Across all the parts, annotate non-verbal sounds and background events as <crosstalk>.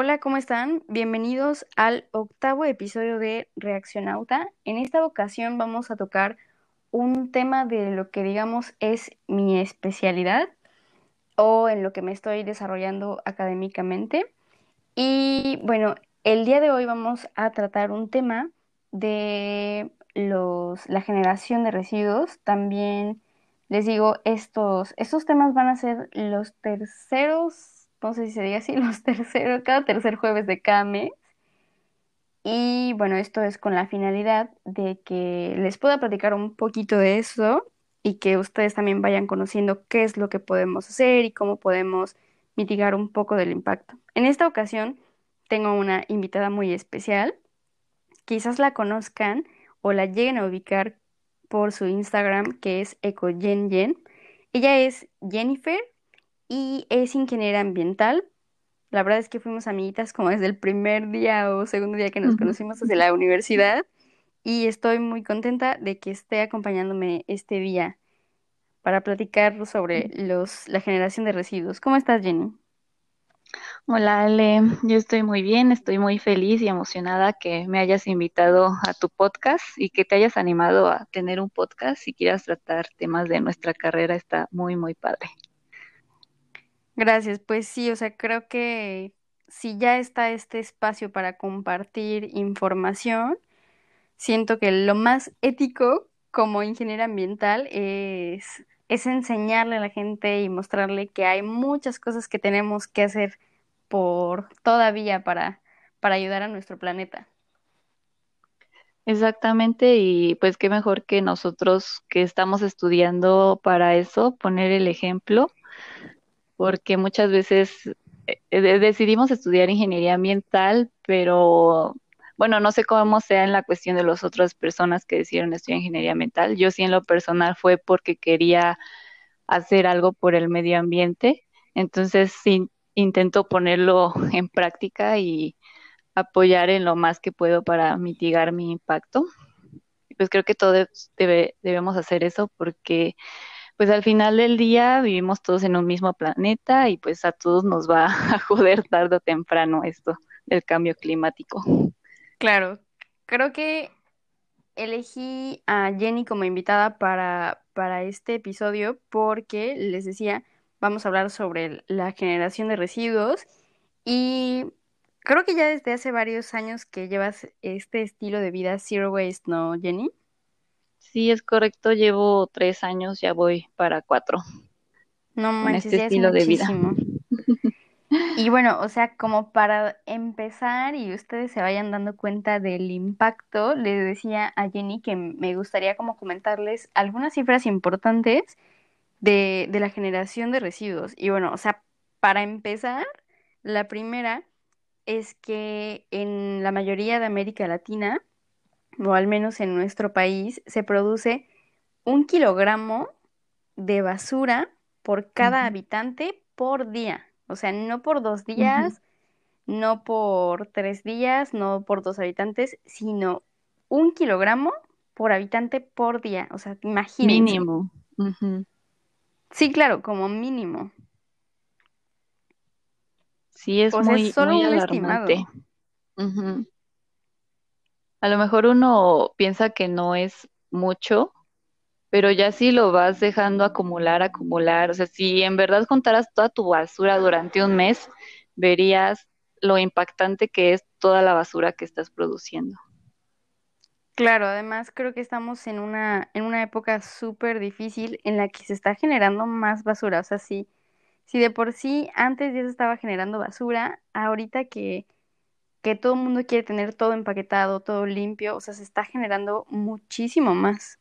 Hola, ¿cómo están? Bienvenidos al octavo episodio de Reaccionauta. En esta ocasión vamos a tocar un tema de lo que digamos es mi especialidad o en lo que me estoy desarrollando académicamente. Y bueno, el día de hoy vamos a tratar un tema de los, la generación de residuos. También les digo, estos, estos temas van a ser los terceros no sé si se diga así, <laughs> los terceros, cada tercer jueves de cada mes. Y bueno, esto es con la finalidad de que les pueda platicar un poquito de eso y que ustedes también vayan conociendo qué es lo que podemos hacer y cómo podemos mitigar un poco del impacto. En esta ocasión tengo una invitada muy especial. Quizás la conozcan o la lleguen a ubicar por su Instagram que es EcoGenGen. Ella es Jennifer y es ingeniera ambiental. La verdad es que fuimos amiguitas como desde el primer día o segundo día que nos conocimos desde la universidad y estoy muy contenta de que esté acompañándome este día para platicar sobre los, la generación de residuos. ¿Cómo estás, Jenny? Hola Ale, yo estoy muy bien, estoy muy feliz y emocionada que me hayas invitado a tu podcast y que te hayas animado a tener un podcast y quieras tratar temas de nuestra carrera, está muy, muy padre. Gracias, pues sí, o sea, creo que si ya está este espacio para compartir información, siento que lo más ético como ingeniera ambiental es, es enseñarle a la gente y mostrarle que hay muchas cosas que tenemos que hacer por todavía para, para ayudar a nuestro planeta. Exactamente, y pues qué mejor que nosotros que estamos estudiando para eso, poner el ejemplo porque muchas veces eh, decidimos estudiar ingeniería ambiental, pero bueno, no sé cómo sea en la cuestión de las otras personas que decidieron estudiar ingeniería ambiental. Yo sí en lo personal fue porque quería hacer algo por el medio ambiente, entonces intento ponerlo <laughs> en práctica y apoyar en lo más que puedo para mitigar mi impacto. Pues creo que todos debemos hacer eso porque pues al final del día vivimos todos en un mismo planeta y pues a todos nos va <laughs> a joder tarde o temprano esto del cambio climático. Claro, creo que elegí a Jenny como invitada para, para este episodio porque les decía, vamos a hablar sobre la generación de residuos y creo que ya desde hace varios años que llevas este estilo de vida zero waste, ¿no, Jenny? Sí, es correcto, llevo tres años, ya voy para cuatro. No manches, este estilo de vida. Y bueno, o sea, como para empezar y ustedes se vayan dando cuenta del impacto, le decía a Jenny que me gustaría como comentarles algunas cifras importantes de, de la generación de residuos. Y bueno, o sea, para empezar, la primera es que en la mayoría de América Latina, o al menos en nuestro país, se produce un kilogramo de basura por cada habitante por día. O sea, no por dos días, no por tres días, no por dos habitantes, sino un kilogramo por habitante por día. O sea, imagínense. Mínimo. Sí, claro, como mínimo. Sí, es muy, muy alarmante a lo mejor uno piensa que no es mucho, pero ya si lo vas dejando acumular, acumular, o sea, si en verdad contaras toda tu basura durante un mes, verías lo impactante que es toda la basura que estás produciendo. Claro, además creo que estamos en una, en una época súper difícil en la que se está generando más basura. O sea, si, si de por sí antes ya se estaba generando basura, ahorita que que todo el mundo quiere tener todo empaquetado, todo limpio, o sea, se está generando muchísimo más.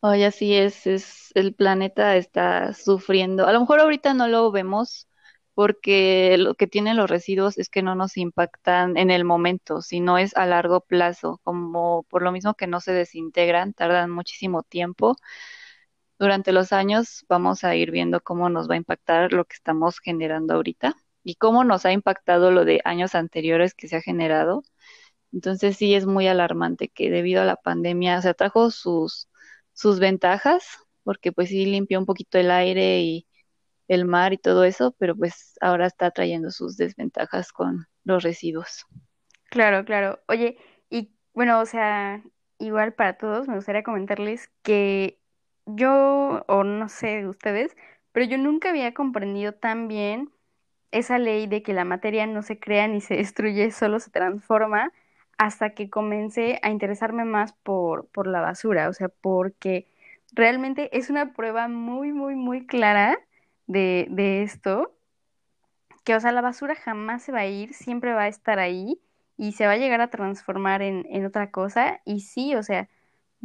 Oye, así es, es, el planeta está sufriendo. A lo mejor ahorita no lo vemos porque lo que tienen los residuos es que no nos impactan en el momento, sino es a largo plazo, como por lo mismo que no se desintegran, tardan muchísimo tiempo. Durante los años vamos a ir viendo cómo nos va a impactar lo que estamos generando ahorita y cómo nos ha impactado lo de años anteriores que se ha generado. Entonces sí es muy alarmante que debido a la pandemia se trajo sus, sus ventajas, porque pues sí limpió un poquito el aire y el mar y todo eso, pero pues ahora está trayendo sus desventajas con los residuos. Claro, claro. Oye, y bueno, o sea, igual para todos, me gustaría comentarles que yo, o no sé ustedes, pero yo nunca había comprendido tan bien esa ley de que la materia no se crea ni se destruye, solo se transforma, hasta que comencé a interesarme más por, por la basura, o sea, porque realmente es una prueba muy, muy, muy clara de, de esto, que, o sea, la basura jamás se va a ir, siempre va a estar ahí y se va a llegar a transformar en, en otra cosa, y sí, o sea,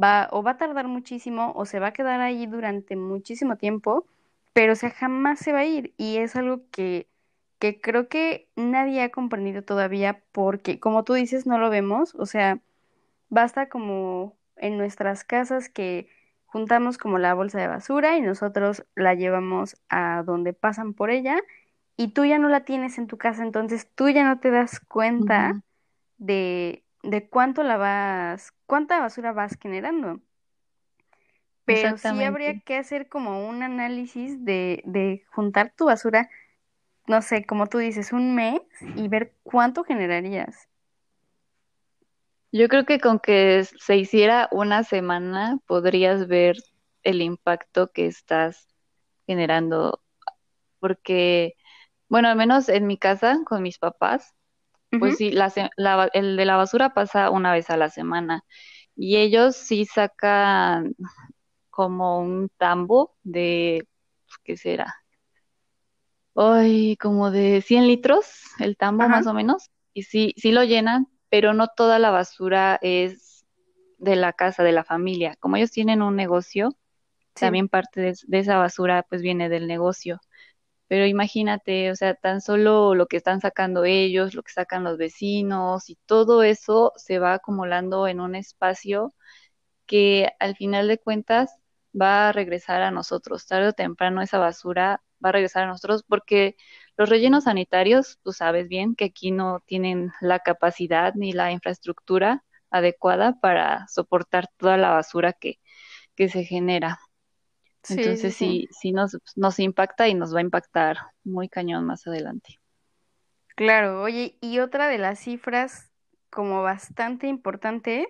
va o va a tardar muchísimo o se va a quedar ahí durante muchísimo tiempo, pero o sea, jamás se va a ir y es algo que, que creo que nadie ha comprendido todavía porque, como tú dices, no lo vemos, o sea, basta como en nuestras casas que juntamos como la bolsa de basura y nosotros la llevamos a donde pasan por ella y tú ya no la tienes en tu casa, entonces tú ya no te das cuenta de, de cuánto la vas, cuánta basura vas generando. Pero sí habría que hacer como un análisis de, de juntar tu basura, no sé, como tú dices, un mes y ver cuánto generarías. Yo creo que con que se hiciera una semana podrías ver el impacto que estás generando, porque, bueno, al menos en mi casa con mis papás, pues Ujú, sí, la, la el de la basura pasa una vez a la semana y ellos sí sacan como un tambo de, pues, ¿qué será? Ay, como de 100 litros, el tambo más o menos, y sí, sí lo llenan, pero no toda la basura es de la casa, de la familia. Como ellos tienen un negocio, sí, también parte de, de esa basura pues viene del negocio. Pero imagínate, o sea, tan solo lo que están sacando ellos, lo que sacan los vecinos y todo eso se va acumulando en un espacio que al final de cuentas va a regresar a nosotros. Tarde o temprano esa basura va a regresar a nosotros porque los rellenos sanitarios, tú sabes bien que aquí no tienen la capacidad ni la infraestructura adecuada para soportar toda la basura que, que se genera. sí, Entonces sí. sí, sí nos, nos impacta y nos va a impactar muy cañón más adelante. Claro, oye, y otra de las cifras como bastante importantes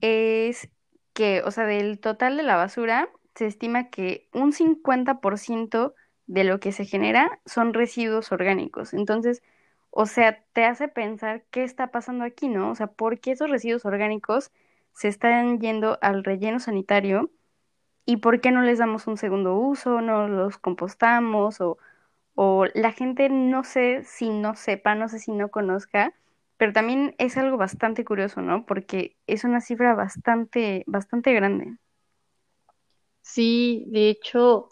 es que, o sea, del total de la basura, se estima que un 50% de lo que se genera son residuos orgánicos. Entonces, o sea, te hace pensar qué está pasando aquí, ¿no? O sea, ¿por qué esos residuos orgánicos se están yendo al relleno sanitario y por qué no les damos un segundo uso, no los compostamos o, o la gente no sé si no sepa, no sé si no conozca pero también es algo bastante curioso, ¿no? Porque es una cifra bastante, bastante grande. Sí, de hecho,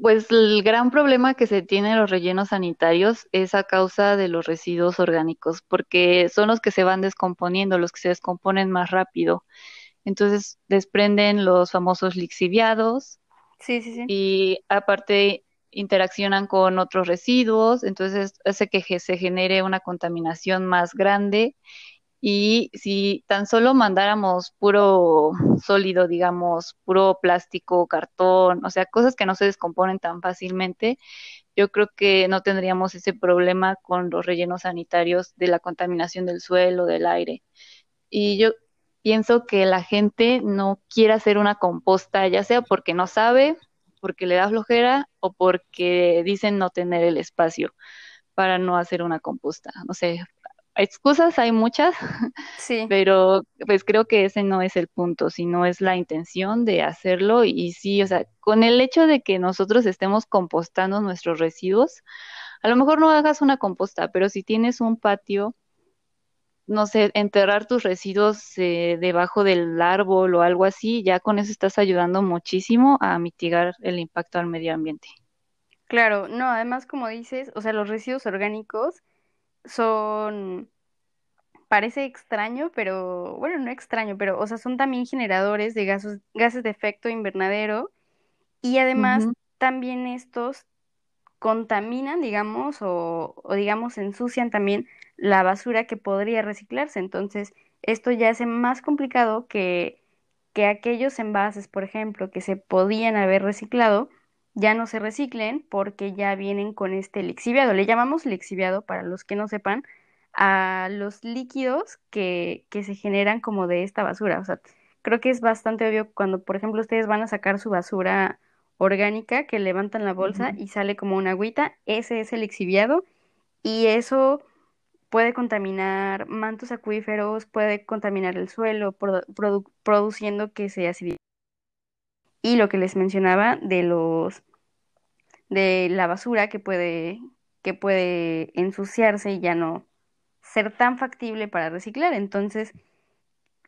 Pues el gran problema que se tiene en los rellenos sanitarios es a causa de los residuos orgánicos, porque son los que se van descomponiendo, los que se descomponen más rápido. Entonces desprenden los famosos lixiviados Sí, sí, sí. y aparte interaccionan con otros residuos, entonces hace que se genere una contaminación más grande y si tan solo mandáramos puro sólido, digamos, puro plástico, cartón, o sea, cosas que no se descomponen tan fácilmente, yo creo que no tendríamos ese problema con los rellenos sanitarios de la contaminación del suelo, del aire. Y yo pienso que la gente no quiere hacer una composta, ya sea porque no sabe, porque le da flojera o porque dicen no tener el espacio para no hacer una composta. No sé, excusas hay muchas, Sí, pero pues creo que ese no es el punto, sino es la intención de hacerlo y sí, o sea, con el hecho de que nosotros estemos compostando nuestros residuos, a lo mejor no hagas una composta, pero si tienes un patio, no sé, enterrar tus residuos eh, debajo del árbol o algo así, ya con eso estás ayudando muchísimo a mitigar el impacto al medio ambiente. claro. No, además, como dices, o sea, los residuos orgánicos son, parece extraño, pero, bueno, no extraño, pero, o sea, son también generadores de gases, gases de efecto invernadero y además también estos contaminan, digamos, o, o digamos ensucian también la basura que podría reciclarse. Entonces, esto ya hace más complicado que, que aquellos envases, por ejemplo, que se podían haber reciclado, ya no se reciclen porque ya vienen con este lixiviado. Le llamamos lixiviado, para los que no sepan, a los líquidos que, que se generan como de esta basura. O sea, creo que es bastante obvio cuando, por ejemplo, ustedes van a sacar su basura orgánica, que levantan la bolsa y sale como una agüita, ese es el lixiviado y eso puede contaminar mantos acuíferos, puede contaminar el suelo, produ- produ- produciendo que se acidifique. Y lo que les mencionaba de los de la basura que puede que puede ensuciarse y ya no ser tan factible para reciclar. Entonces,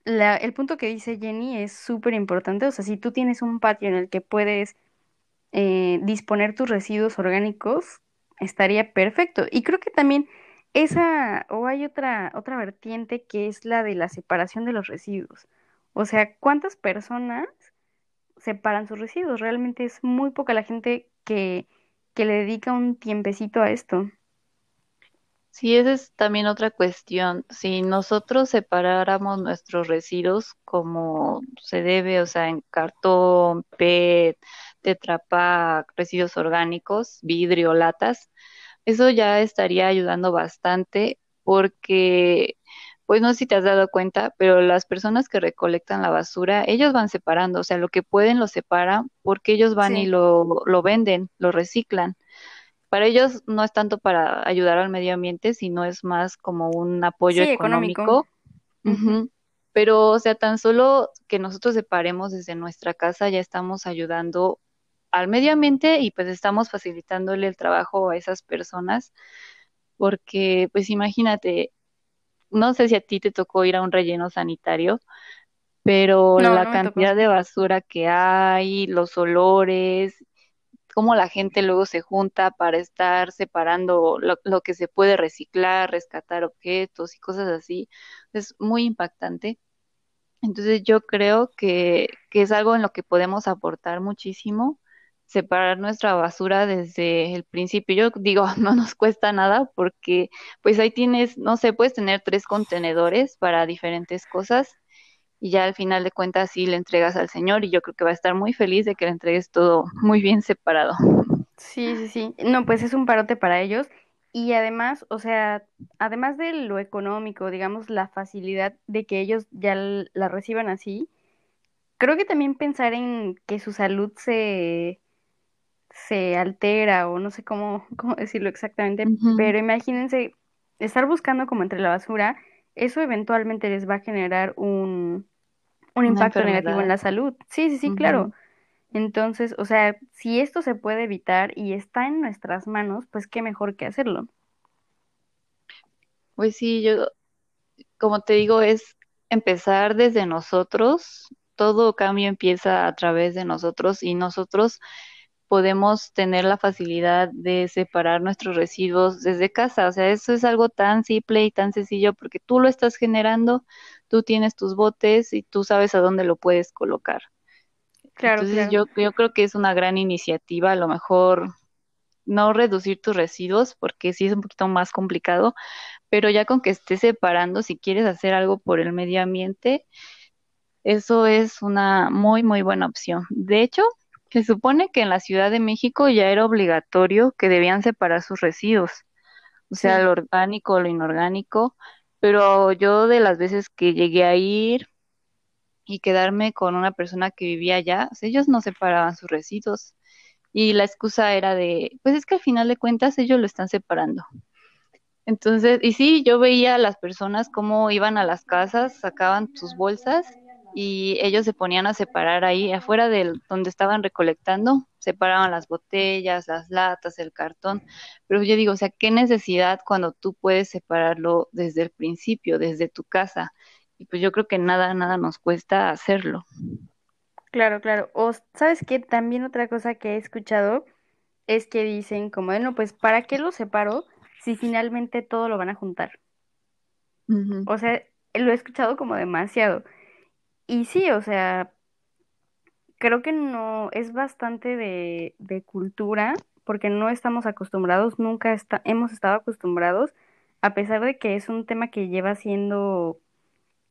la- el punto que dice Jenny es súper importante. O sea, si tú tienes un patio en el que puedes eh, disponer tus residuos orgánicos, estaría perfecto. Y creo que también esa, o hay otra, otra vertiente que es la de la separación de los residuos. O sea, ¿cuántas personas separan sus residuos? Realmente es muy poca la gente que, que le dedica un tiempecito a esto. Sí, esa es también otra cuestión. Si nosotros separáramos nuestros residuos como se debe, o sea, en cartón, PET, Tetra Pak, residuos orgánicos, vidrio, latas, eso ya estaría ayudando bastante porque, pues no sé si te has dado cuenta, pero las personas que recolectan la basura, ellos van separando, o sea, lo que pueden lo separan porque ellos van y lo, lo venden, lo reciclan. Para ellos no es tanto para ayudar al medio ambiente, sino es más como un apoyo sí, económico. Pero, o sea, tan solo que nosotros separemos desde nuestra casa, ya estamos ayudando al medio ambiente y pues estamos facilitándole el trabajo a esas personas, porque pues imagínate, no sé si a ti te tocó ir a un relleno sanitario, pero No, la no cantidad de basura que hay, los olores cómo la gente luego se junta para estar separando lo, lo que se puede reciclar, rescatar objetos y cosas así. Es muy impactante. Entonces yo creo que, que es algo en lo que podemos aportar muchísimo, separar nuestra basura desde el principio. Yo digo, <laughs> no nos cuesta nada porque pues ahí tienes, no sé, puedes tener tres contenedores para diferentes cosas y ya al final de cuentas sí le entregas al señor y yo creo que va a estar muy feliz de que le entregues todo muy bien separado. Sí, sí, sí. No, pues es un parote para ellos. Y además, o sea, además de lo económico, digamos, la facilidad de que ellos ya la reciban así, creo que también pensar en que su salud se, se altera o no sé cómo, <laughs> cómo decirlo exactamente, pero imagínense estar buscando como entre la basura, eso eventualmente les va a generar un, un Una impacto negativo en la salud. Sí, sí, sí, claro. Entonces, o sea, si esto se puede evitar y está en nuestras manos, pues qué mejor que hacerlo. Pues sí, yo, como te digo, es empezar desde nosotros. Todo cambio empieza a través de nosotros y nosotros podemos tener la facilidad de separar nuestros residuos desde casa. O sea, eso es algo tan simple y tan sencillo porque tú lo estás generando, tú tienes tus botes y tú sabes a dónde lo puedes colocar. Claro, Entonces claro. yo, yo creo que es una gran iniciativa, a lo mejor no reducir tus residuos porque sí es un poquito más complicado, pero ya con que estés separando, si quieres hacer algo por el medio ambiente, eso es una muy, muy buena opción. De hecho, se supone que en la Ciudad de México ya era obligatorio que debían separar sus residuos, o sea, Sí, lo orgánico, lo inorgánico, pero yo de las veces que llegué a ir y quedarme con una persona que vivía allá, o sea, ellos no separaban sus residuos. Y la excusa era de, pues es que al final de cuentas ellos lo están separando. Entonces, y sí, yo veía a las personas cómo iban a las casas, sacaban sus bolsas y ellos se ponían a separar ahí afuera de donde estaban recolectando, separaban las botellas, las latas, el cartón. Pero yo digo, o sea, ¿qué necesidad cuando tú puedes separarlo desde el principio, desde tu casa? Y pues yo creo que nada, nada nos cuesta hacerlo. claro, claro. O sabes qué, también otra cosa que he escuchado es que dicen como, bueno, pues ¿para qué lo separo si finalmente todo lo van a juntar? O sea, lo he escuchado como demasiado. Y sí, o sea, creo que no, es bastante de, cultura, porque no estamos acostumbrados, nunca está, hemos estado acostumbrados, a pesar de que es un tema que lleva siendo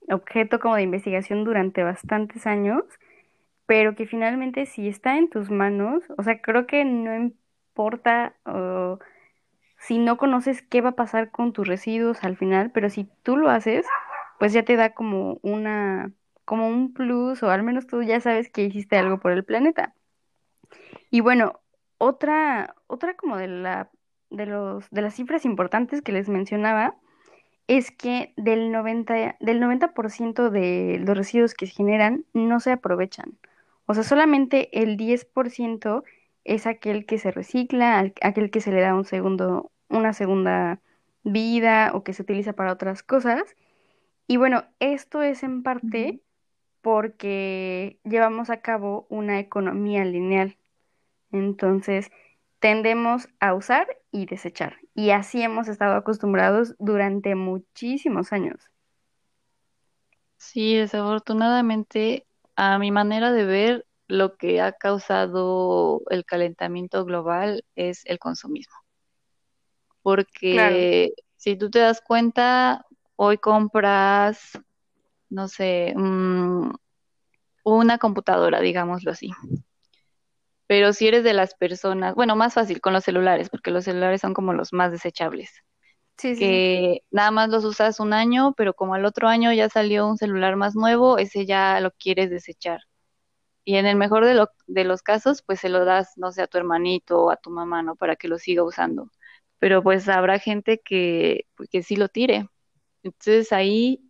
objeto como de investigación durante bastantes años, pero que finalmente si está en tus manos, o sea, creo que no importa si no conoces qué va a pasar con tus residuos al final, pero si tú lo haces, pues ya te da como una, como un plus, o al menos tú ya sabes que hiciste algo por el planeta. Y bueno, otra, otra como de la, de los, de las cifras importantes que les mencionaba, es que del 90%, del 90 de los residuos que se generan no se aprovechan. O sea, solamente el 10% es aquel que se recicla, aquel que se le da un segundo, una segunda vida o que se utiliza para otras cosas. Y bueno, esto es en parte porque llevamos a cabo una economía lineal. Entonces, tendemos a usar y desechar. Y así hemos estado acostumbrados durante muchísimos años. Sí, desafortunadamente, a mi manera de ver, lo que ha causado el calentamiento global es el consumismo. Porque si tú te das cuenta, hoy compras, no sé, mm, una computadora, digámoslo así. Pero si eres de las personas, bueno, más fácil con los celulares, porque los celulares son como los más desechables. Sí, que nada más los usas un año, pero como al otro año ya salió un celular más nuevo, ese ya lo quieres desechar. Y en el mejor de, de los casos, pues se lo das, no sé, a tu hermanito o a tu mamá, ¿no? Para que lo siga usando. Pero pues habrá gente que, pues, que sí lo tire. Entonces ahí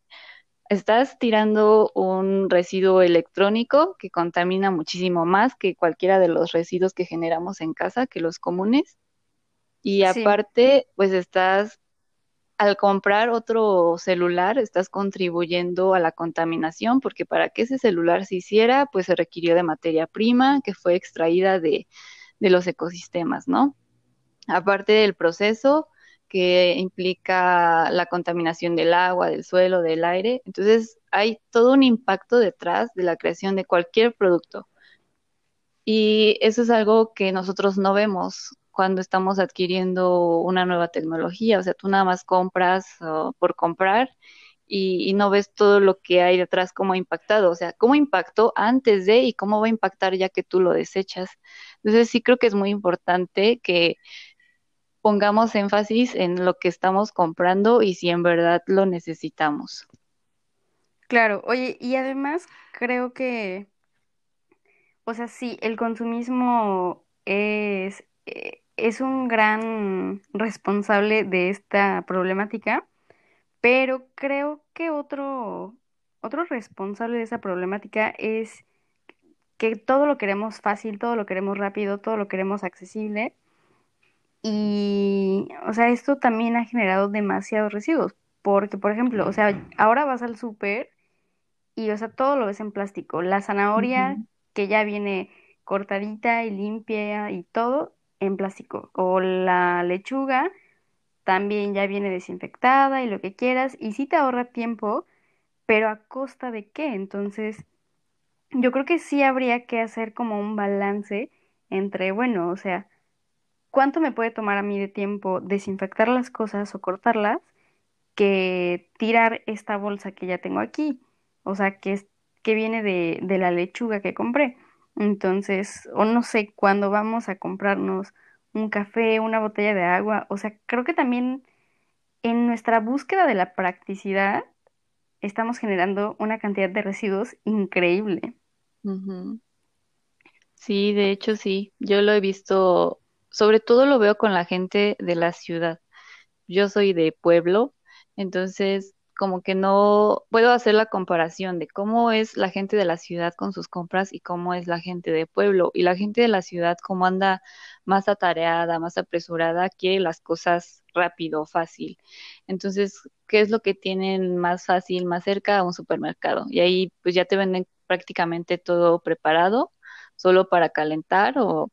estás tirando un residuo electrónico que contamina muchísimo más que cualquiera de los residuos que generamos en casa, que los comunes. Y aparte, pues estás, al comprar otro celular, estás contribuyendo a la contaminación, porque para que ese celular se hiciera, pues se requirió de materia prima que fue extraída de, de los ecosistemas, ¿no? Aparte del proceso, que implica la contaminación del agua, del suelo, del aire. Entonces hay todo un impacto detrás de la creación de cualquier producto. Y eso es algo que nosotros no vemos cuando estamos adquiriendo una nueva tecnología. O sea, tú nada más compras por comprar y, y, no ves todo lo que hay detrás, cómo ha impactado. O sea, cómo impactó antes de y cómo va a impactar ya que tú lo desechas. Entonces sí creo que es muy importante que pongamos énfasis en lo que estamos comprando y si en verdad lo necesitamos. Claro, oye, y además creo que, o sea, sí, el consumismo es, eh, es un gran responsable de esta problemática, pero creo que otro, otro responsable de esa problemática es que todo lo queremos fácil, todo lo queremos rápido, todo lo queremos accesible y, o sea, esto también ha generado demasiados residuos. Porque, por ejemplo, o sea, ahora vas al súper y, o sea, todo lo ves en plástico. La zanahoria, que ya viene cortadita y limpia y todo, en plástico. O la lechuga, también ya viene desinfectada y lo que quieras. Y sí te ahorra tiempo, pero ¿a costa de qué? Entonces, yo creo que sí habría que hacer como un balance entre, bueno, o sea, ¿cuánto me puede tomar a mí de tiempo desinfectar las cosas o cortarlas que tirar esta bolsa que ya tengo aquí? O sea, que, es, que viene de, de la lechuga que compré. Entonces, o no sé, cuando vamos a comprarnos un café, una botella de agua, o sea, creo que también en nuestra búsqueda de la practicidad estamos generando una cantidad de residuos increíble. Sí, de hecho sí, yo lo he visto sobre todo lo veo con la gente de la ciudad. Yo soy de pueblo, entonces como que no puedo hacer la comparación de cómo es la gente de la ciudad con sus compras y cómo es la gente de pueblo. Y la gente de la ciudad, como anda más atareada, más apresurada, quiere las cosas rápido, fácil. Entonces, ¿qué es lo que tienen más fácil, más cerca a un supermercado? Y ahí pues ya te venden prácticamente todo preparado, solo para calentar o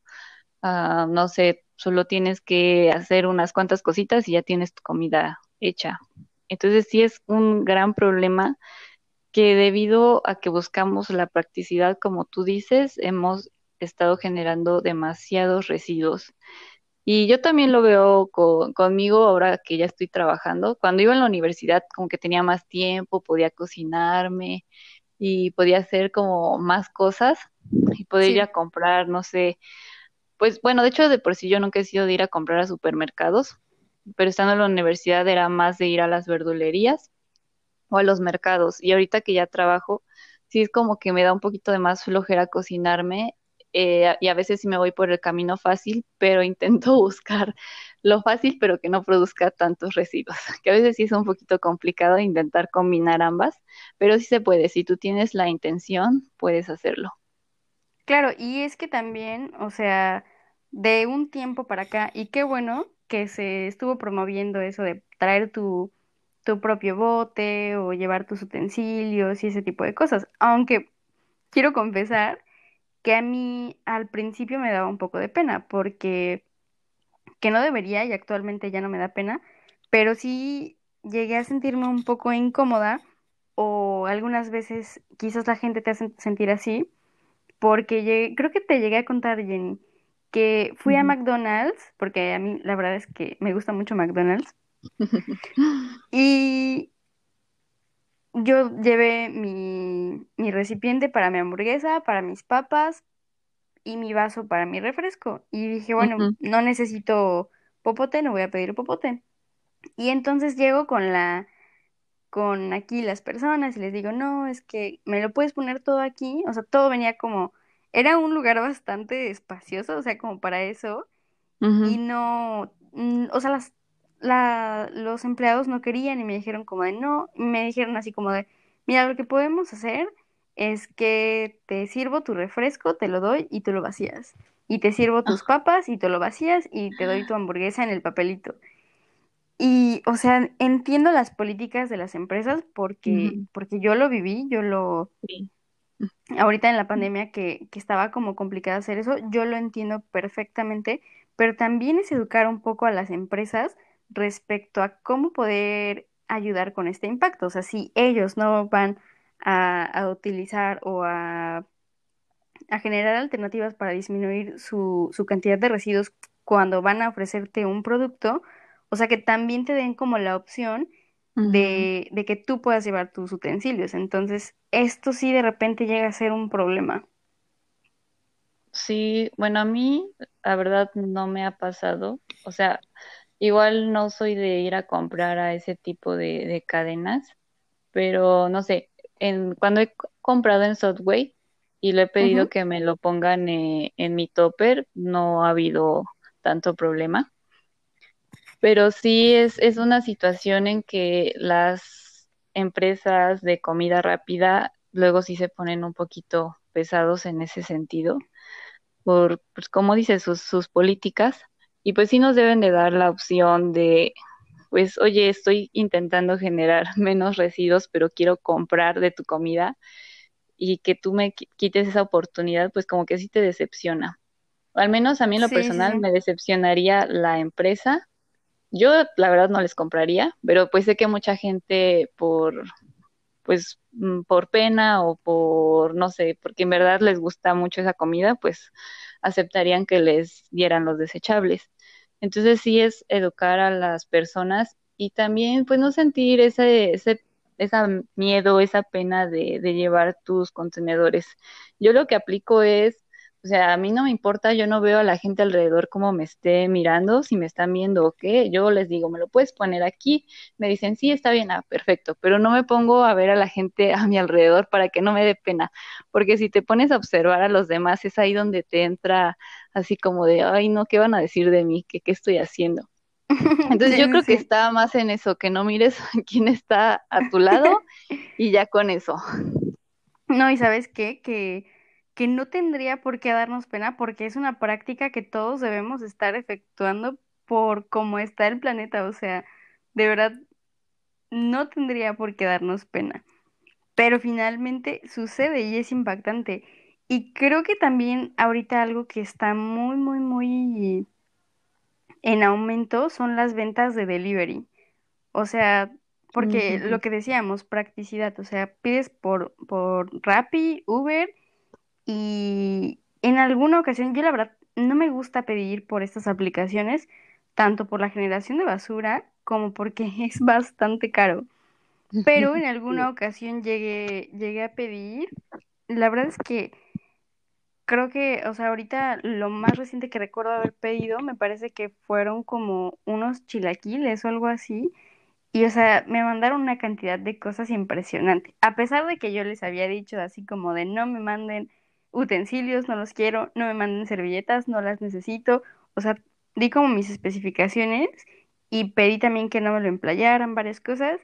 Ah, no sé, solo tienes que hacer unas cuantas cositas y ya tienes tu comida hecha. Entonces sí es un gran problema que debido a que buscamos la practicidad, como tú dices, hemos estado generando demasiados residuos. Y yo también lo veo conmigo ahora que ya estoy trabajando. Cuando iba en la universidad, como que tenía más tiempo, podía cocinarme y podía hacer como más cosas y Sí. ir a comprar, no sé, pues bueno, de hecho de por sí yo nunca he sido de ir a comprar a supermercados, pero estando en la universidad era más de ir a las verdulerías o a los mercados. Y ahorita que ya trabajo, sí es como que me da un poquito de más flojera cocinarme eh, y a veces sí me voy por el camino fácil, pero <laughs> intento buscar lo fácil, pero que no produzca tantos residuos, <laughs> que a veces sí es un poquito complicado intentar combinar ambas, pero sí se puede. Si tú tienes la intención, puedes hacerlo. Claro, y es que también, o sea, de un tiempo para acá, y qué bueno que se estuvo promoviendo eso de traer tu, tu propio bote o llevar tus utensilios y ese tipo de cosas. Aunque quiero confesar que a mí al principio me daba un poco de pena, porque que no debería y actualmente ya no me da pena, pero sí llegué a sentirme un poco incómoda o algunas veces quizás la gente te hace sentir así porque llegué- creo que te llegué a contar, Jenny, que fui a. McDonald's, porque a mí la verdad es que me gusta mucho McDonald's, <laughs> y yo llevé mi, mi recipiente para mi hamburguesa, para mis papas y mi vaso para mi refresco. Y dije, bueno, no necesito popote, no voy a pedir popote. Y entonces llego con la, con aquí las personas y les digo, no, es que me lo puedes poner todo aquí. O sea, todo venía como, era un lugar bastante espacioso, o sea, como para eso. Y no, mm, o sea, las, la, los empleados no querían y me dijeron como de no, y me dijeron así como de, mira, lo que podemos hacer es que te sirvo tu refresco, te lo doy y tú lo vacías. Y te sirvo tus Ah, papas y tú lo vacías y te doy <gasps> tu hamburguesa en el papelito. Y, o sea, entiendo las políticas de las empresas porque, porque yo lo viví, yo lo, sí. ahorita en la pandemia que, que estaba como complicado hacer eso, yo lo entiendo perfectamente, pero también es educar un poco a las empresas respecto a cómo poder ayudar con este impacto. O sea, si ellos no van a, a utilizar o a, a generar alternativas para disminuir su, su cantidad de residuos cuando van a ofrecerte un producto, o sea, que también te den como la opción de, de que tú puedas llevar tus utensilios. Entonces, esto sí de repente llega a ser un problema. Sí, bueno, a mí la verdad no me ha pasado. O sea, igual no soy de ir a comprar a ese tipo de, de cadenas, pero no sé, en, cuando he comprado en Subway y le he pedido que me lo pongan eh, en mi topper, no ha habido tanto problema. Pero sí es, es una situación en que las empresas de comida rápida luego sí se ponen un poquito pesados en ese sentido por, pues como dice, sus, sus políticas. Y pues sí nos deben de dar la opción de, pues, oye, estoy intentando generar <laughs> menos residuos, pero quiero comprar de tu comida y que tú me qui- quites esa oportunidad, pues como que sí te decepciona. O al menos a mí en lo sí, personal sí. me decepcionaría la empresa. Yo la verdad no les compraría, pero pues sé que mucha gente por pues mm, por pena o por, no sé, porque en verdad les gusta mucho esa comida, pues aceptarían que les dieran los desechables. Entonces sí es educar a las personas y también pues no sentir ese, ese esa miedo, esa pena de, de llevar tus contenedores. Yo lo que aplico es, o sea, a mí no me importa, yo no veo a la gente alrededor como me esté mirando, si me están viendo o qué, yo les digo, me lo puedes poner aquí, me dicen, sí, está bien, ah, perfecto, pero no me pongo a ver a la gente a mi alrededor para que no me dé pena, porque si te pones a observar a los demás, es ahí donde te entra así como de, ay, no, ¿qué van a decir de mí? ¿Qué, qué estoy haciendo? <laughs> Entonces yo sí, creo que está más en eso, que no mires quién está a tu lado <laughs> y ya con eso. No, y ¿sabes qué? Que, que no tendría por qué darnos pena porque es una práctica que todos debemos estar efectuando por cómo está el planeta. O sea, de verdad, no tendría por qué darnos pena. Pero finalmente sucede y es impactante. Y creo que también ahorita algo que está muy, muy, muy en aumento son las ventas de delivery. O sea, porque lo que decíamos, practicidad, o sea, pides por, por Rappi, Uber y en alguna ocasión, yo la verdad no me gusta pedir por estas aplicaciones, tanto por la generación de basura como porque <laughs> es bastante caro. Pero en alguna <laughs> ocasión llegué, llegué a pedir, la verdad es que creo que, o sea, ahorita lo más reciente que recuerdo haber pedido me parece que fueron como unos chilaquiles o algo así. Y, o sea, me mandaron una cantidad de cosas impresionantes. A pesar de que yo les había dicho así como de no me manden utensilios, no los quiero, no me manden servilletas, no las necesito. O sea, di como mis especificaciones y pedí también que no me lo emplayaran, varias cosas.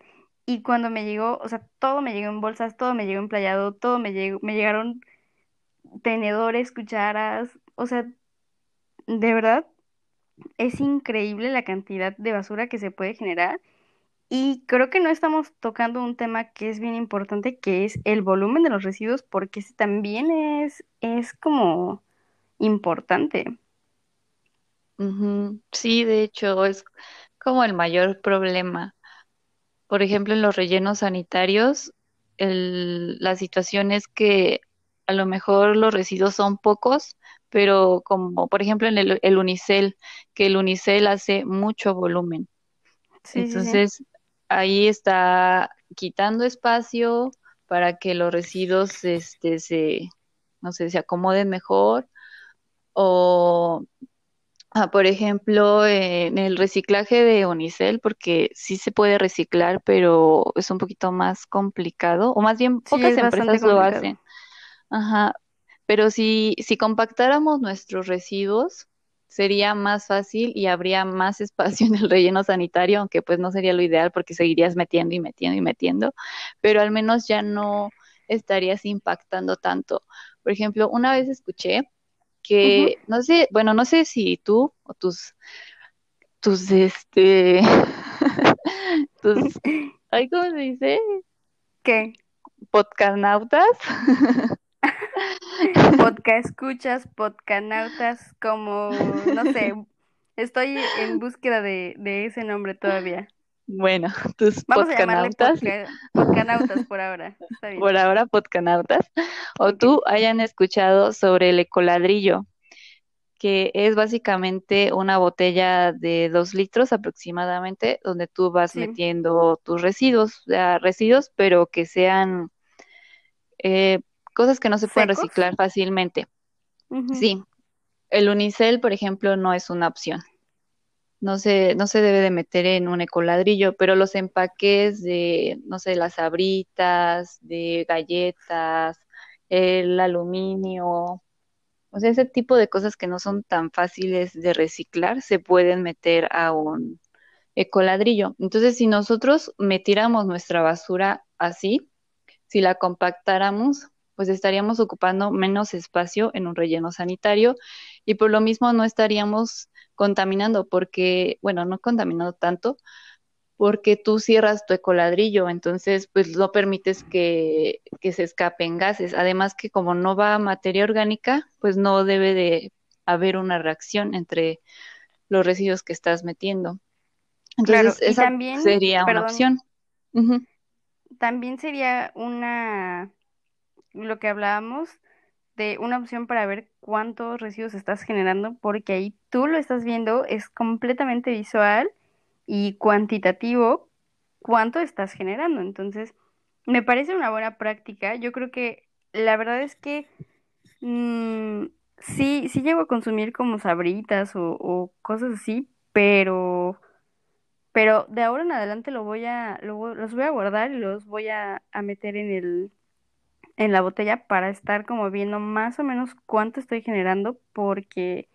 Y cuando me llegó, o sea, todo me llegó en bolsas, todo me llegó emplayado, todo me llegó, me llegaron tenedores, cucharas, o sea, de verdad es increíble la cantidad de basura que se puede generar y creo que no estamos tocando un tema que es bien importante, que es el volumen de los residuos, porque ese también es, es como importante. Sí, de hecho, es como el mayor problema. Por ejemplo, en los rellenos sanitarios, el- la situación es que a lo mejor los residuos son pocos, pero como por ejemplo en el, el unicel, que el unicel hace mucho volumen. Sí, sí, sí. Ahí está quitando espacio para que los residuos este, se, no sé, se acomoden mejor. O, ah, por ejemplo, en el reciclaje de unicel, porque sí se puede reciclar, pero es un poquito más complicado, o más bien pocas empresas lo hacen. Ajá, pero si, si compactáramos nuestros residuos, sería más fácil y habría más espacio <laughs> en el relleno sanitario, aunque pues no sería lo ideal porque seguirías metiendo y metiendo y metiendo, pero al menos ya no estarías impactando tanto. Por ejemplo, una vez escuché que, no sé, bueno, no sé si tú o tus, tus, este, <laughs> tus, <laughs> ay, ¿cómo se dice? ¿Qué? Podcastnautas. Podcast escuchas, podcanautas, como, no sé, estoy en búsqueda de, de ese nombre todavía. Bueno, tus Vamos podcanautas podca, podcanautas por ahora. Está bien. por ahora podcanautas, o tú hayan escuchado sobre el ecoladrillo, que es básicamente una botella de dos litros aproximadamente, donde tú vas Sí. metiendo tus residuos, o sea, residuos, pero que sean eh, cosas que no se pueden ¿Secos? reciclar fácilmente. Sí, el unicel, por ejemplo, no es una opción. No se, no se debe de meter en un ecoladrillo, pero los empaques de, no sé, las sabritas, de galletas, el aluminio, o sea, ese tipo de cosas que no son tan fáciles de reciclar, se pueden meter a un ecoladrillo. Entonces, si nosotros metiéramos nuestra basura así, si la compactáramos, pues estaríamos ocupando menos espacio en un relleno sanitario y por lo mismo no estaríamos contaminando porque, bueno, no contaminando tanto, porque tú cierras tu ecoladrillo, entonces pues no permites que, que se escapen gases. Además que como no va materia orgánica, pues no debe de haber una reacción entre los residuos que estás metiendo. Entonces esa también, sería una opción. También sería una, lo que hablábamos de una opción para ver cuántos residuos estás generando, porque ahí tú lo estás viendo, es completamente visual y cuantitativo cuánto estás generando. Entonces, me parece una buena práctica. Yo creo que la verdad es que mm, sí, sí llego a consumir como sabritas o, cosas así, pero, pero de ahora en adelante lo voy a, lo los voy a guardar y los voy a, a meter en el, en la botella para estar como viendo más o menos cuánto estoy generando, porque,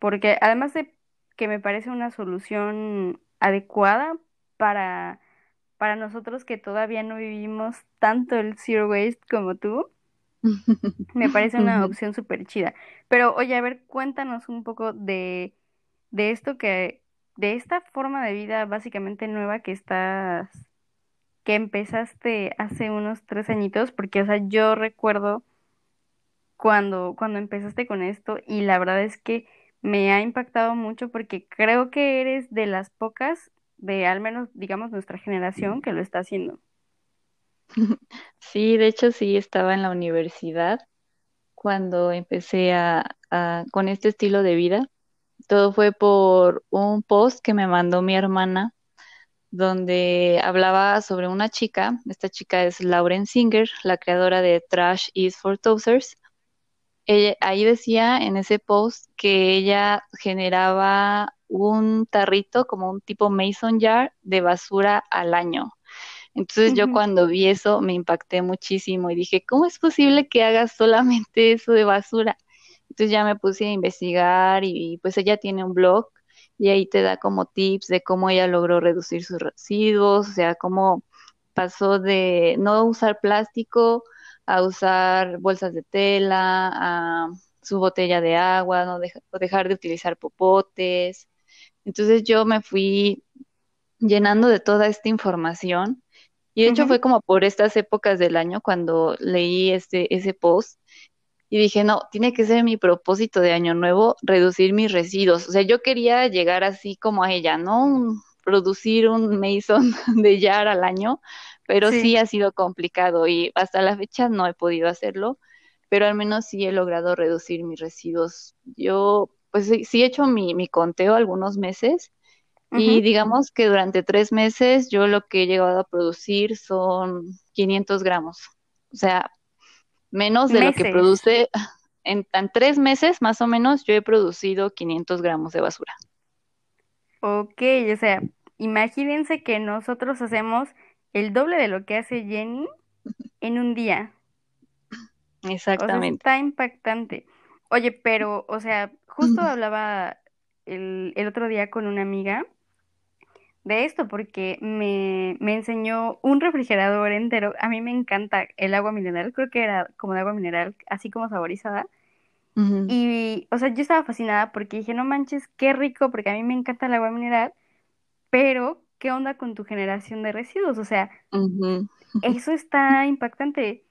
porque además de que me parece una solución adecuada para, para nosotros que todavía no vivimos tanto el zero waste como tú, <laughs> me parece una opción súper chida. Pero oye, a ver, cuéntanos un poco de, de esto que, de esta forma de vida básicamente nueva que estás, que empezaste hace unos tres añitos, porque, o sea, yo recuerdo cuando, cuando empezaste con esto y la verdad es que me ha impactado mucho porque creo que eres de las pocas de al menos, digamos, nuestra generación que lo está haciendo. <laughs> Sí, de hecho sí estaba en la universidad cuando empecé a, a- con este estilo de vida. Todo fue por un post que me mandó mi hermana donde hablaba sobre una chica. Esta chica es Lauren Singer, la creadora de Trash is for Tossers. ahí decía en ese post que ella generaba un tarrito como un tipo mason jar de basura al año. Entonces yo cuando vi eso me impacté muchísimo y dije, ¿cómo es posible que hagas solamente eso de basura? Entonces ya me puse a investigar y, pues ella tiene un blog y ahí te da como tips de cómo ella logró reducir sus residuos, o sea, cómo pasó de no usar plástico a usar bolsas de tela, a su botella de agua, no dejar de utilizar popotes. Entonces yo me fui llenando de toda esta información y de hecho fue como por estas épocas del año cuando leí este ese post y dije, no, tiene que ser mi propósito de año nuevo, reducir mis residuos. O sea, yo quería llegar así como a ella, ¿no? producir un Mason <laughs> de Jar al año, pero sí. ha sido complicado y hasta la fecha no he podido hacerlo, pero al menos sí he logrado reducir mis residuos. Yo, pues sí, he hecho mi, mi conteo algunos meses y digamos que durante tres meses yo lo que he llegado a producir son 500 gramos. O sea, menos de lo que produce. <laughs> En, en, tres meses, más o menos, yo he producido 500 gramos de basura. Ok, o sea, imagínense que nosotros hacemos el doble de lo que hace Jenny en un día. Exactamente. está impactante. Oye, pero, o sea, justo hablaba el, el otro día con una amiga de esto porque me, me, enseñó un refrigerador entero. A mí me encanta el agua mineral, creo que era como de agua mineral, así como saborizada. Y, o sea, yo estaba fascinada porque dije, no manches, qué rico, porque a mí me encanta el agua mineral, pero ¿qué onda con tu generación de residuos? O sea, <laughs> eso está impactante.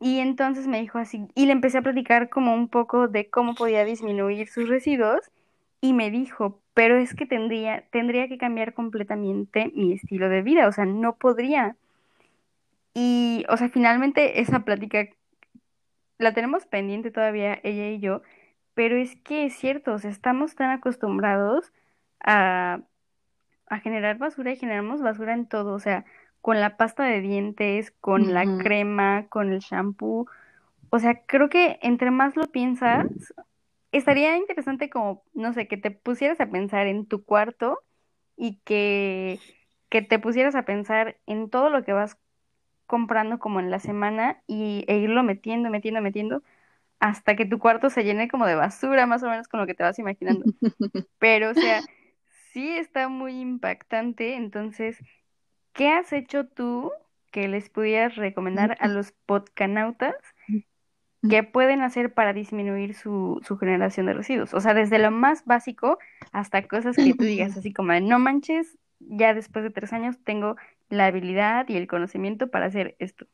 Y entonces me dijo así, y le empecé a platicar como un poco de cómo podía disminuir sus residuos, y me dijo, pero es que tendría, tendría que cambiar completamente mi estilo de vida, o sea, no podría. Y, o sea, finalmente esa plática la tenemos pendiente todavía ella y yo, pero es que es cierto, o sea, estamos tan acostumbrados a, a generar basura y generamos basura en todo, o sea, con la pasta de dientes, con la crema, con el shampoo. O sea, creo que entre más lo piensas, estaría interesante como, no sé, que te pusieras a pensar en tu cuarto y que, que te pusieras a pensar en todo lo que vas comprando como en la semana y, e irlo metiendo, metiendo, metiendo hasta que tu cuarto se llene como de basura, más o menos con lo que te vas imaginando. <laughs> Pero, o sea, sí está muy impactante. Entonces, ¿qué has hecho tú que les pudieras recomendar a los podcanautas que pueden hacer para disminuir su, su generación de residuos? O sea, desde lo más básico hasta cosas que tú digas así como, no manches, ya después de tres años tengo la habilidad y el conocimiento para hacer esto.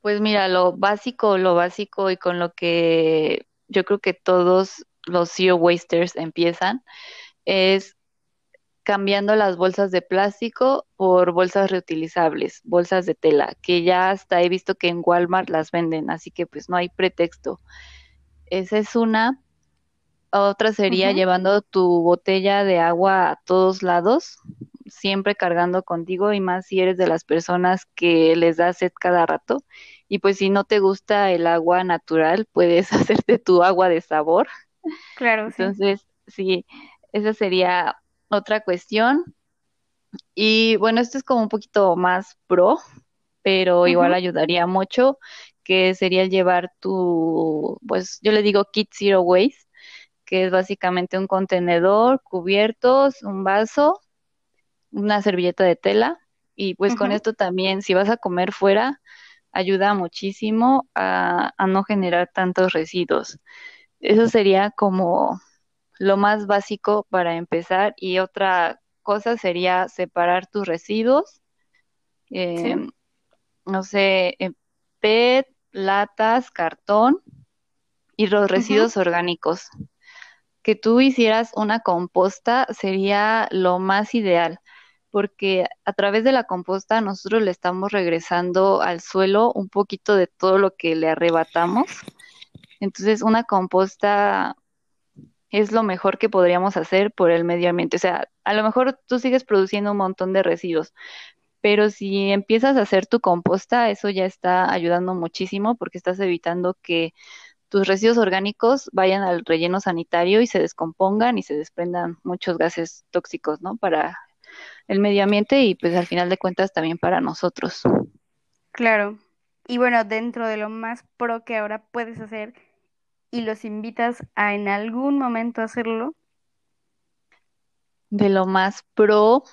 Pues mira, lo básico, lo básico y con lo que yo creo que todos los CEO wasters empiezan es cambiando las bolsas de plástico por bolsas reutilizables, bolsas de tela, que ya hasta he visto que en Walmart las venden, así que pues no hay pretexto. Esa es una. Otra sería llevando tu botella de agua a todos lados, siempre cargando contigo y más si eres de las personas que les da sed cada rato. Y pues si no te gusta el agua natural, puedes <laughs> hacerte tu agua de sabor. Claro. Entonces, sí, esa sería otra cuestión. Y bueno, esto es como un poquito más pro, pero igual ayudaría mucho, que sería llevar tu, pues yo le digo kit zero waste, que es básicamente un contenedor, cubiertos, un vaso, una servilleta de tela y pues con esto también si vas a comer fuera ayuda muchísimo a, a no generar tantos residuos. Eso sería como lo más básico para empezar y otra cosa sería separar tus residuos. Eh, no sé, eh, PET, latas, cartón y los residuos orgánicos que tú hicieras una composta sería lo más ideal, porque a través de la composta nosotros le estamos regresando al suelo un poquito de todo lo que le arrebatamos. Entonces, una composta es lo mejor que podríamos hacer por el medio ambiente. O sea, a lo mejor tú sigues produciendo un montón de residuos, pero si empiezas a hacer tu composta, eso ya está ayudando muchísimo porque estás evitando que tus residuos orgánicos vayan al relleno sanitario y se descompongan y se desprendan muchos gases tóxicos, ¿no? Para el medio ambiente y pues al final de cuentas también para nosotros. Claro. Y bueno, dentro de lo más pro que ahora puedes hacer y los invitas a en algún momento hacerlo. De lo más pro.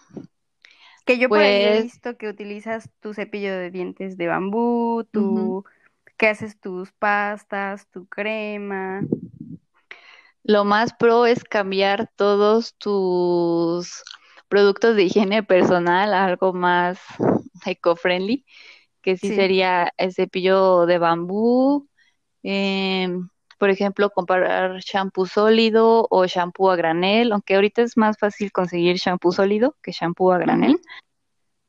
Que yo por ahí he pues visto que utilizas tu cepillo de dientes de bambú, tu, que haces tus pastas, tu crema. Lo más pro es cambiar todos tus productos de higiene personal a algo más eco-friendly, que sí, sería el cepillo de bambú, em, por ejemplo, comprar shampoo sólido o shampoo a granel, aunque ahorita es más fácil conseguir shampoo sólido que shampoo a granel.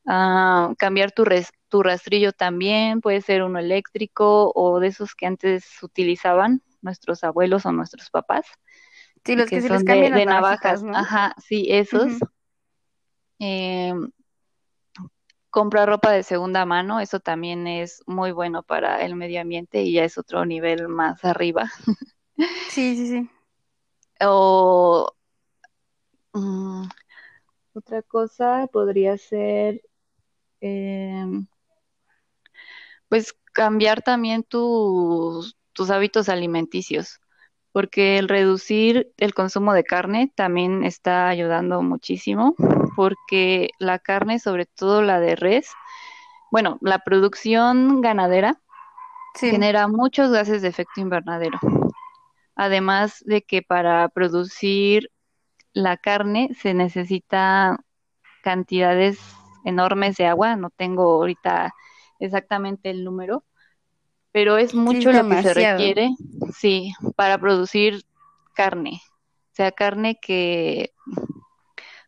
Ah, cambiar tu, tu rastrillo también, puede ser uno eléctrico o de esos que antes utilizaban nuestros abuelos o nuestros papás. Sí, los que, se les cambian de, navajas, ¿no? Ajá, sí, esos. Comprar ropa de segunda mano, eso también es muy bueno para el medio ambiente y ya es otro nivel más arriba. <laughs> Sí, sí, sí. O mm, otra cosa podría ser, em, pues cambiar también tus, tus hábitos alimenticios porque el reducir el consumo de carne también está ayudando muchísimo, porque la carne, sobre todo la de res, bueno, la producción ganadera genera muchos gases de efecto invernadero. Además de que para producir la carne se necesita cantidades enormes de agua, no tengo ahorita exactamente el número, pero es mucho lo que se requiere, sí, para producir carne. O sea, carne que,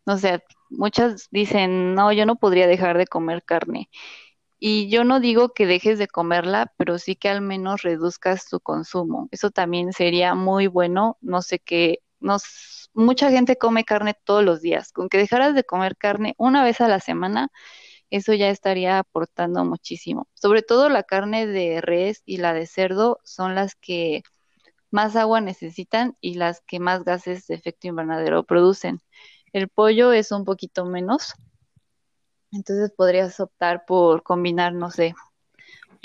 no sé, muchas dicen, no, yo no podría dejar de comer carne. Y yo no digo que dejes de comerla, pero sí que al menos reduzcas tu consumo. Eso también sería muy bueno. No sé qué, nos, mucha gente come carne todos los días. Con que dejaras de comer carne una vez a la semana, eso ya estaría aportando muchísimo. Sobre todo la carne de res y la de cerdo son las que más agua necesitan y las que más gases de efecto invernadero producen. El pollo es un poquito menos, entonces podrías optar por combinar, no sé,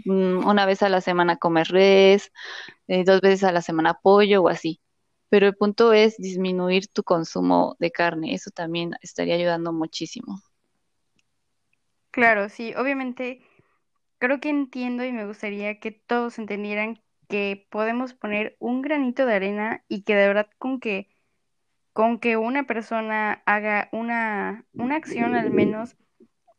mm, una vez a la semana comer res, eh, dos veces a la semana pollo o así. Pero el punto es disminuir tu consumo de carne, eso también estaría ayudando muchísimo. Claro, sí, obviamente creo que entiendo y me gustaría que todos entendieran que podemos poner un granito de arena y que de verdad con que con que una persona haga una, una acción al menos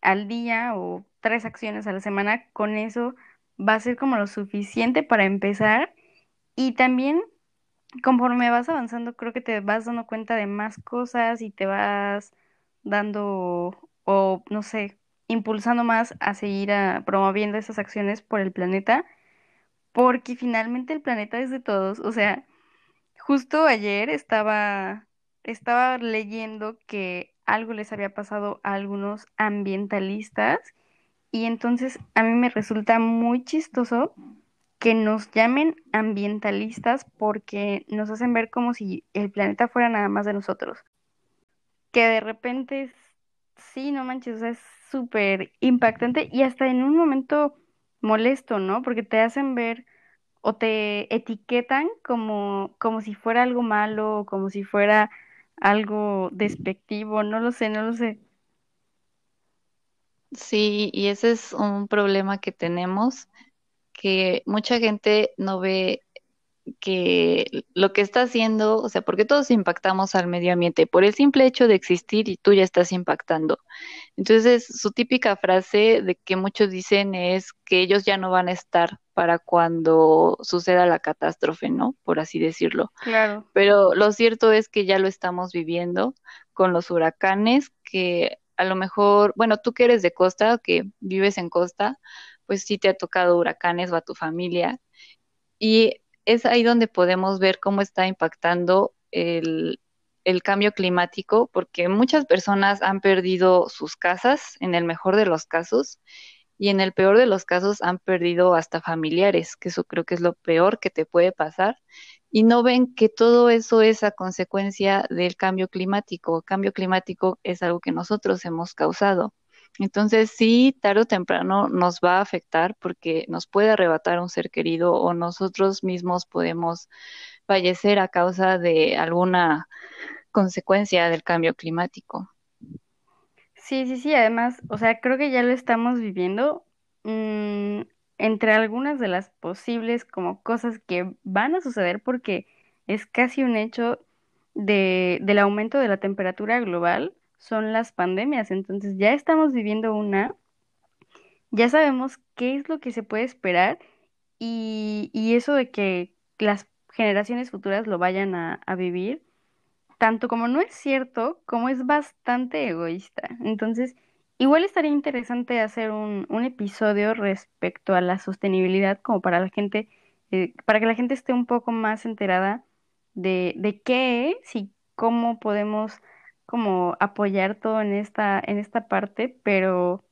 al día o tres acciones a la semana, con eso va a ser como lo suficiente para empezar. Y también, conforme vas avanzando, creo que te vas dando cuenta de más cosas y te vas dando, o no sé, impulsando más a seguir a, promoviendo esas acciones por el planeta, porque finalmente el planeta es de todos. O sea, justo ayer estaba, estaba leyendo que algo les había pasado a algunos ambientalistas y entonces a mí me resulta muy chistoso que nos llamen ambientalistas porque nos hacen ver como si el planeta fuera nada más de nosotros. Que de repente, sí, no manches, es súper impactante y hasta en un momento molesto, ¿no? Porque te hacen ver o te etiquetan como, como si fuera algo malo o como si fuera algo despectivo, no lo sé, no lo sé. Sí, y ese es un problema que tenemos, que mucha gente no ve que lo que está haciendo, o sea, porque todos impactamos al medio ambiente, por el simple hecho de existir y tú ya estás impactando. Entonces, su típica frase de que muchos dicen es que ellos ya no van a estar para cuando suceda la catástrofe, ¿no? Por así decirlo. Claro. Pero lo cierto es que ya lo estamos viviendo con los huracanes, que a lo mejor, bueno, tú que eres de costa, que vives en costa, pues sí te ha tocado huracanes o a tu familia. Y es ahí donde podemos ver cómo está impactando el, cambio climático, porque muchas personas han perdido sus casas, en el mejor de los casos, y en el peor de los casos han perdido hasta familiares, que eso creo que es lo peor que te puede pasar, y no ven que todo eso es a consecuencia del cambio climático. cambio climático es algo que nosotros hemos causado. Entonces, sí, tarde o temprano nos va a afectar porque nos puede arrebatar un ser querido o nosotros mismos podemos fallecer a causa de alguna consecuencia del cambio climático. Sí, sí, sí, además, o sea, creo que ya lo estamos viviendo. Mm, entre algunas de las posibles como cosas que van a suceder porque es casi un hecho de, del aumento de la temperatura global son las pandemias. Entonces ya estamos viviendo una, ya sabemos qué es lo que se puede esperar y, y eso de que las generaciones futuras lo vayan a, a vivir, tanto como no es cierto, como es bastante egoísta. Entonces, Igual estaría interesante hacer un, un episodio respecto a la sostenibilidad, como para la gente, eh, para que la gente esté un poco más enterada de, de qué es y cómo podemos como apoyar todo en esta, en esta parte, pero,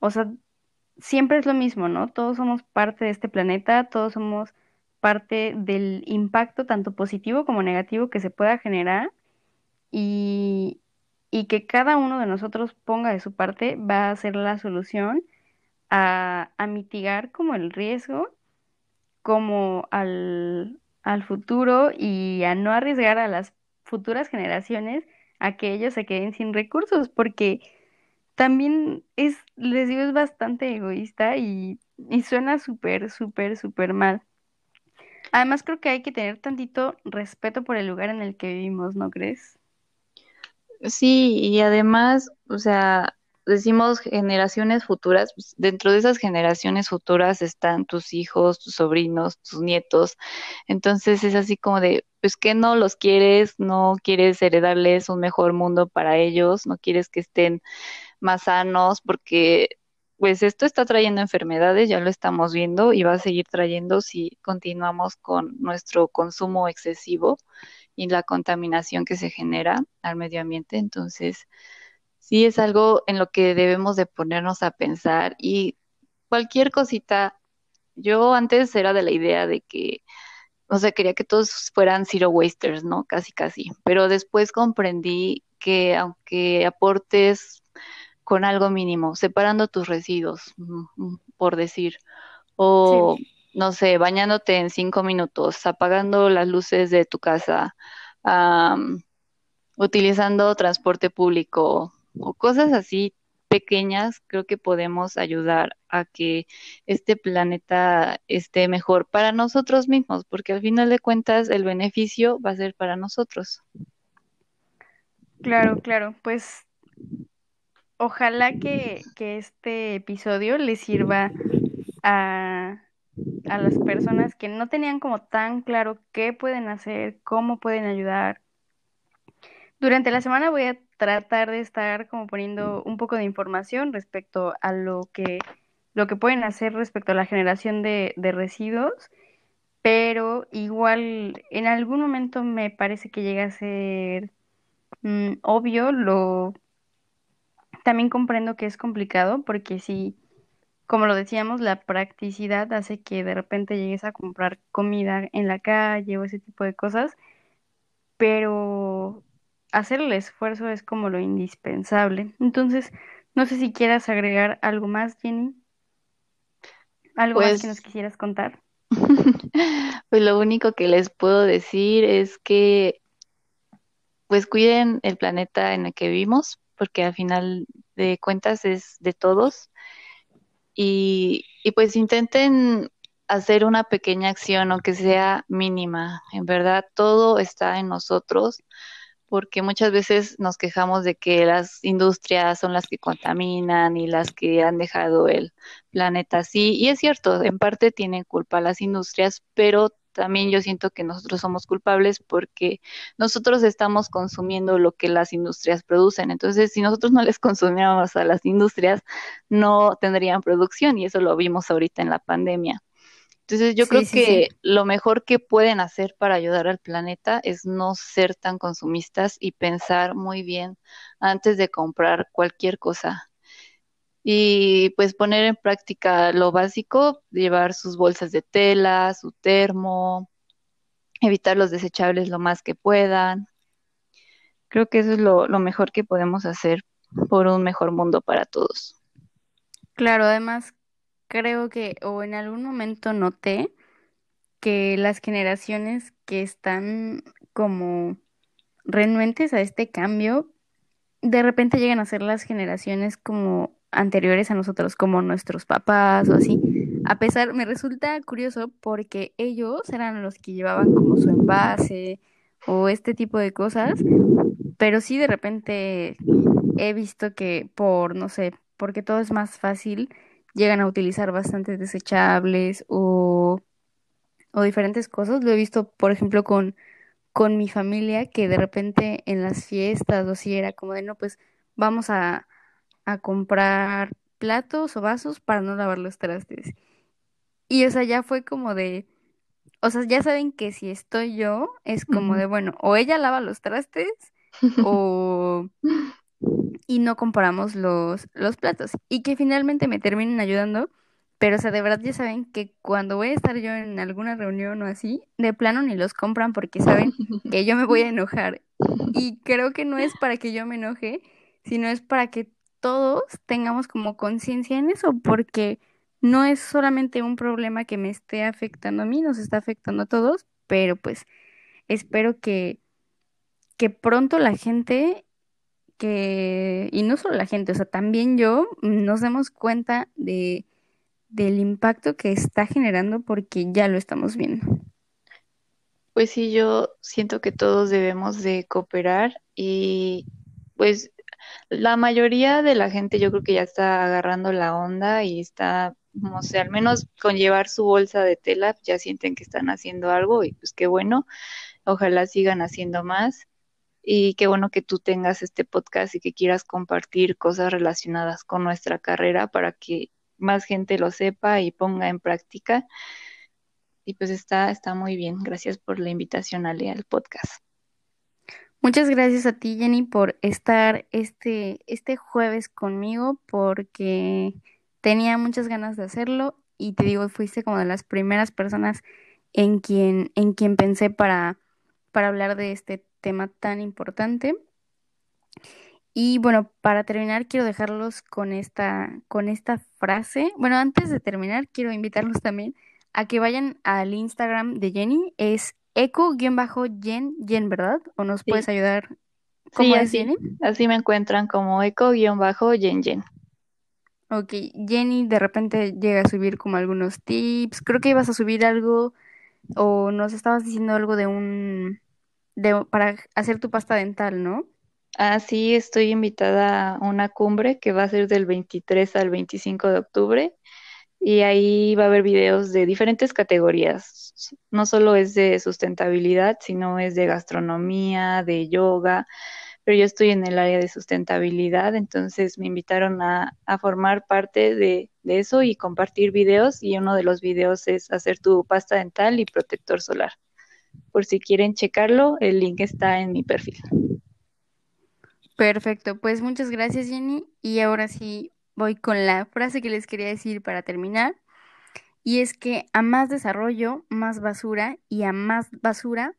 o sea, siempre es lo mismo, ¿no? Todos somos parte de este planeta, todos somos parte del impacto tanto positivo como negativo que se pueda generar y, y que cada uno de nosotros ponga de su parte va a ser la solución a, a mitigar como el riesgo, como al, al futuro y a no arriesgar a las futuras generaciones a que ellos se queden sin recursos, porque también es, les digo, es bastante egoísta y, y suena súper, súper, súper mal. Además, creo que hay que tener tantito respeto por el lugar en el que vivimos, ¿no crees? Sí, y además, o sea, decimos generaciones futuras, pues, dentro de esas generaciones futuras están tus hijos, tus sobrinos, tus nietos. Entonces es así como de, pues que no los quieres, no quieres heredarles un mejor mundo para ellos, no quieres que estén más sanos, porque pues esto está trayendo enfermedades, ya lo estamos viendo y va a seguir trayendo si continuamos con nuestro consumo excesivo y la contaminación que se genera al medio ambiente. Entonces, sí es algo en lo que debemos de ponernos a pensar y cualquier cosita, yo antes era de la idea de que, o sea, quería que todos fueran zero wasters, ¿no? Casi, casi, pero después comprendí que aunque aportes con algo mínimo, separando tus residuos, mm, mm, por decir, o no sé, bañándote en cinco minutos, apagando las luces de tu casa, utilizando transporte público o cosas así pequeñas, creo que podemos ayudar a que este planeta esté mejor para nosotros mismos, porque al final de cuentas el beneficio va a ser para nosotros. Claro, claro, pues ojalá que, que este episodio les sirva a, a las personas que no tenían como tan claro qué pueden hacer, cómo pueden ayudar. Durante la semana voy a tratar de estar como poniendo un poco de información respecto a lo que, lo que pueden hacer respecto a la generación de, de residuos, pero igual en algún momento me parece que llega a ser mm, obvio, lo también comprendo que es complicado porque si como lo decíamos, la practicidad hace que de repente llegues a comprar comida en la calle o ese tipo de cosas, pero hacer el esfuerzo es como lo indispensable. Entonces, no sé si quieras agregar algo más, Jenny. ¿Algo más que nos pues quisieras contar? <laughs> Pues lo único que les puedo decir es que pues cuiden el planeta en el que vivimos, porque al final de cuentas es de todos y, pues intenten hacer una pequeña acción, aunque sea mínima. En verdad, todo está en nosotros, porque muchas veces nos quejamos de que las industrias son las que contaminan y las que han dejado el planeta así. Y es cierto, en parte tienen culpa las industrias, pero también yo siento que nosotros somos culpables porque nosotros estamos consumiendo lo que las industrias producen. Entonces, si nosotros no les consumiéramos a las industrias, no tendrían producción y eso lo vimos ahorita en la pandemia. Entonces, yo creo que lo mejor que pueden hacer para ayudar al planeta es no ser tan consumistas y pensar muy bien antes de comprar cualquier cosa. Y pues poner en práctica lo básico, llevar sus bolsas de tela, su termo, evitar los desechables lo más que puedan. Creo que eso es lo, lo mejor que podemos hacer por un mejor mundo para todos. Claro, además creo que, o en algún momento noté que las generaciones que están como renuentes a este cambio, de repente llegan a ser las generaciones como anteriores a nosotros, como nuestros papás o así. A pesar, me resulta curioso porque ellos eran los que llevaban como su envase o este tipo de cosas, pero sí de repente he visto que por, no sé, porque todo es más fácil, llegan a utilizar bastantes desechables o, o diferentes cosas. Lo he visto, por ejemplo, con, con mi familia, que de repente en las fiestas o así era como de, no, pues vamos a, a comprar platos o vasos para no lavar los trastes. Y o sea, ya fue como de, o sea, ya saben que si estoy yo, es como de, bueno, o ella lava los trastes <laughs> o y no compramos los, los platos. Y que finalmente me terminen ayudando. Pero, o sea, de verdad ya saben que cuando voy a estar yo en alguna reunión o así, de plano ni los compran porque saben que yo me voy a <laughs> enojar. Y creo que no es para que yo me enoje, sino es para que todos tengamos como conciencia en eso, porque no es solamente un problema que me esté afectando a mí, nos está afectando a todos, pero pues espero que, que pronto la gente que, y no solo la gente, o sea, también yo nos demos cuenta de, del impacto que está generando porque ya lo estamos viendo. Pues sí, yo siento que todos debemos de cooperar y pues la mayoría de la gente yo creo que ya está agarrando la onda y está, no sé, al menos con llevar su bolsa de tela ya sienten que están haciendo algo y pues qué bueno, ojalá sigan haciendo más y qué bueno que tú tengas este podcast y que quieras compartir cosas relacionadas con nuestra carrera para que más gente lo sepa y ponga en práctica. Y pues está, está muy bien. Gracias por la invitación, Ale, al podcast. Muchas gracias a ti, Jenny, por estar este, este jueves conmigo, porque tenía muchas ganas de hacerlo y te digo, fuiste como de las primeras personas en quien, en quien pensé para, para hablar de este tema tan importante. Y bueno, para terminar, quiero dejarlos con esta, con esta frase. Bueno, antes de terminar, quiero invitarlos también a que vayan al Instagram de Jenny. Es eco-yen, Jen, ¿verdad? ¿O nos puedes ayudar? ¿Cómo es Jenny? Así me encuentran como eco-yen, Jen. Ok, Jenny de repente llega a subir como algunos tips. Creo que ibas a subir algo o nos estabas diciendo algo de un para hacer tu pasta dental, ¿no? Ah, sí, estoy invitada a una cumbre que va a ser del 23 al 25 de octubre y ahí va a haber videos de diferentes categorías. No solo es de sustentabilidad, sino es de gastronomía, de yoga, pero yo estoy en el área de sustentabilidad, entonces me invitaron a, formar parte de, de eso y compartir videos y uno de los videos es hacer tu pasta dental y protector solar. Por si quieren checarlo, el link está en mi perfil. Perfecto, pues muchas gracias Jenny. Y ahora sí voy con la frase que les quería decir para terminar. Y es que a más desarrollo, más basura. Y a más basura,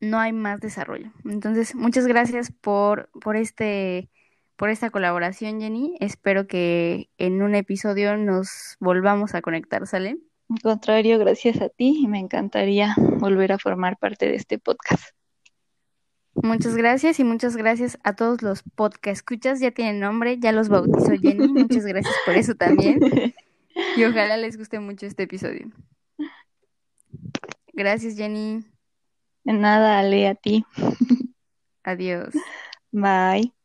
no hay más desarrollo. Entonces, muchas gracias por, por, este, por esta colaboración, Jenny. Espero que en un episodio nos volvamos a conectar, ¿sale? Al contrario, gracias a ti y me encantaría volver a formar parte de este podcast. Muchas gracias y muchas gracias a todos los podcast escuchas, ya tienen nombre, ya los bautizó Jenny, muchas gracias por eso también. Y ojalá les guste mucho este episodio. Gracias, Jenny. De nada, Ale, a ti. Adiós. Bye.